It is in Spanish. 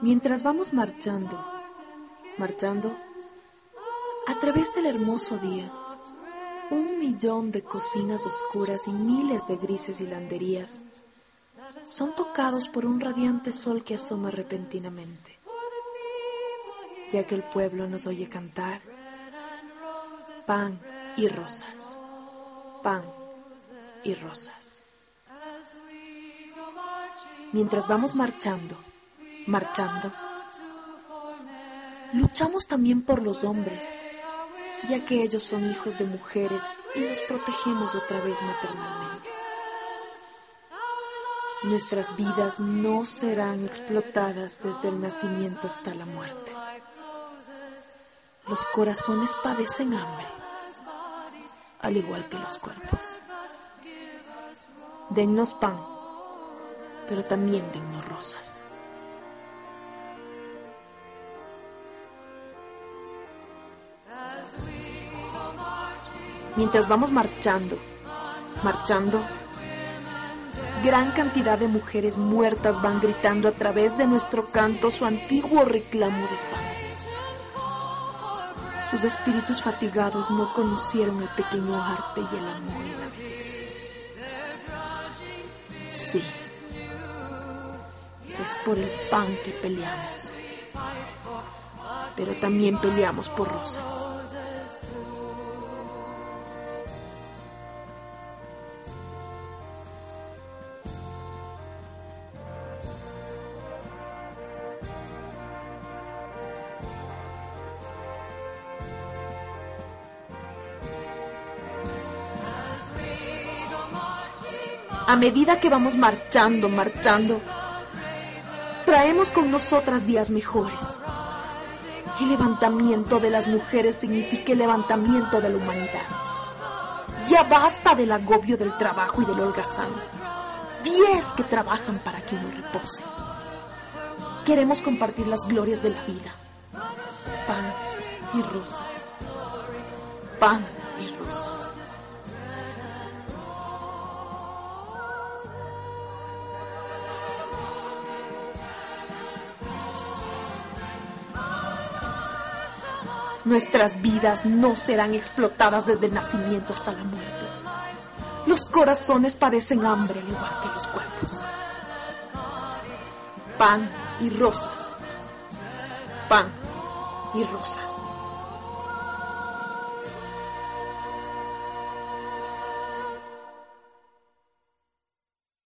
Mientras vamos marchando, marchando, a través del hermoso día, un millón de cocinas oscuras y miles de grises hilanderías son tocados por un radiante sol que asoma repentinamente, ya que el pueblo nos oye cantar pan y rosas, pan y rosas. Mientras vamos marchando, marchando. Luchamos también por los hombres, ya que ellos son hijos de mujeres y los protegemos otra vez maternalmente. Nuestras vidas no serán explotadas desde el nacimiento hasta la muerte. Los corazones padecen hambre, al igual que los cuerpos. Dennos pan, pero también dennos rosas. Mientras vamos marchando, marchando, gran cantidad de mujeres muertas van gritando a través de nuestro canto su antiguo reclamo de pan. Sus espíritus fatigados no conocieron el pequeño arte y el amor y la belleza. Sí, es por el pan que peleamos, pero también peleamos por rosas. A medida que vamos marchando, marchando, traemos con nosotras días mejores. El levantamiento de las mujeres significa el levantamiento de la humanidad. Ya basta del agobio del trabajo y del holgazán. Diez que trabajan para que uno repose. Queremos compartir las glorias de la vida. Pan y rosas. Pan Nuestras vidas no serán explotadas desde el nacimiento hasta la muerte. Los corazones padecen hambre al igual que los cuerpos. Pan y rosas. Pan y rosas.